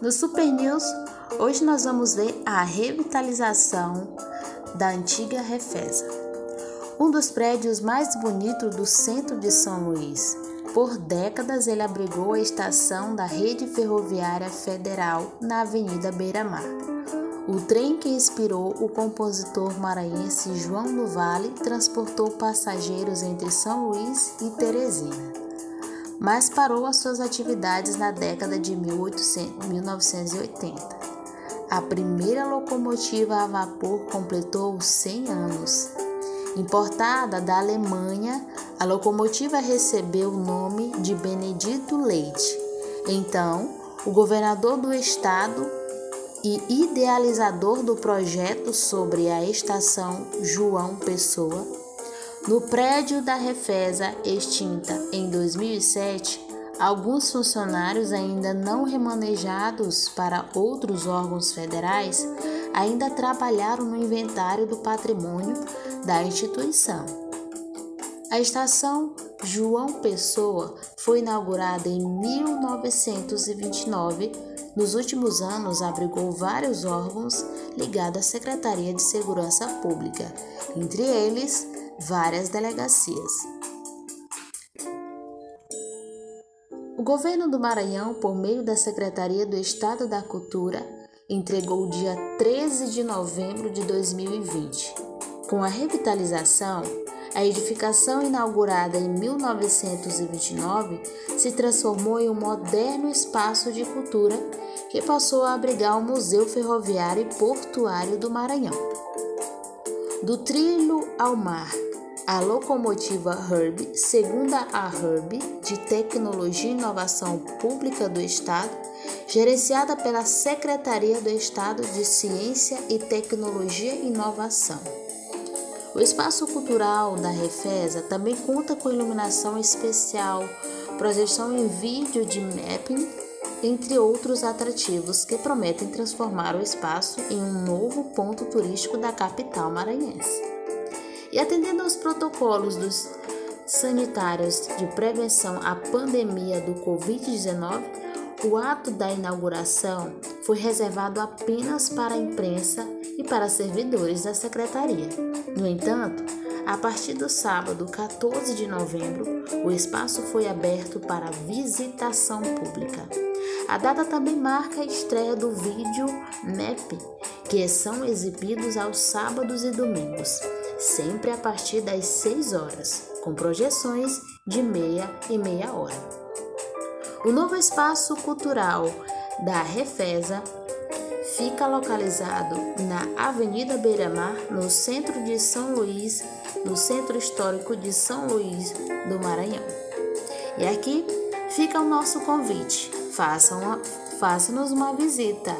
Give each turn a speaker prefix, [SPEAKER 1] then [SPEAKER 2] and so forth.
[SPEAKER 1] No Super News, hoje nós vamos ver a revitalização da antiga Refesa, um dos prédios mais bonitos do centro de São Luís. Por décadas, ele abrigou a estação da Rede Ferroviária Federal na Avenida Beira Mar. O trem que inspirou o compositor maranhense João do Vale transportou passageiros entre São Luís e Teresina mas parou as suas atividades na década de 1980. A primeira locomotiva a vapor completou 100 anos. Importada da Alemanha, a locomotiva recebeu o nome de Benedito Leite. Então, o governador do estado e idealizador do projeto sobre a estação João Pessoa no prédio da Refesa, extinta em 2007, alguns funcionários ainda não remanejados para outros órgãos federais ainda trabalharam no inventário do patrimônio da instituição. A estação João Pessoa foi inaugurada em 1929. Nos últimos anos, abrigou vários órgãos ligados à Secretaria de Segurança Pública, entre eles várias delegacias. O governo do Maranhão, por meio da Secretaria do Estado da Cultura, entregou dia 13 de novembro de 2020. Com a revitalização, a edificação inaugurada em 1929 se transformou em um moderno espaço de cultura que passou a abrigar o Museu Ferroviário e Portuário do Maranhão. Do trilho ao mar, a locomotiva Herb, segunda a Herb, de Tecnologia e Inovação Pública do Estado, gerenciada pela Secretaria do Estado de Ciência e Tecnologia e Inovação. O espaço cultural da Refesa também conta com iluminação especial, projeção em vídeo de mapping, entre outros atrativos que prometem transformar o espaço em um novo ponto turístico da capital maranhense. E atendendo aos protocolos dos sanitários de prevenção à pandemia do Covid-19, o ato da inauguração foi reservado apenas para a imprensa e para servidores da secretaria. No entanto, a partir do sábado 14 de novembro, o espaço foi aberto para visitação pública. A data também marca a estreia do vídeo NEP, que são exibidos aos sábados e domingos sempre a partir das 6 horas, com projeções de meia e meia hora. O novo espaço cultural da Refesa fica localizado na Avenida Beira-Mar, no centro de São Luís, no Centro Histórico de São Luís do Maranhão. E aqui fica o nosso convite. Façam-nos façam uma visita.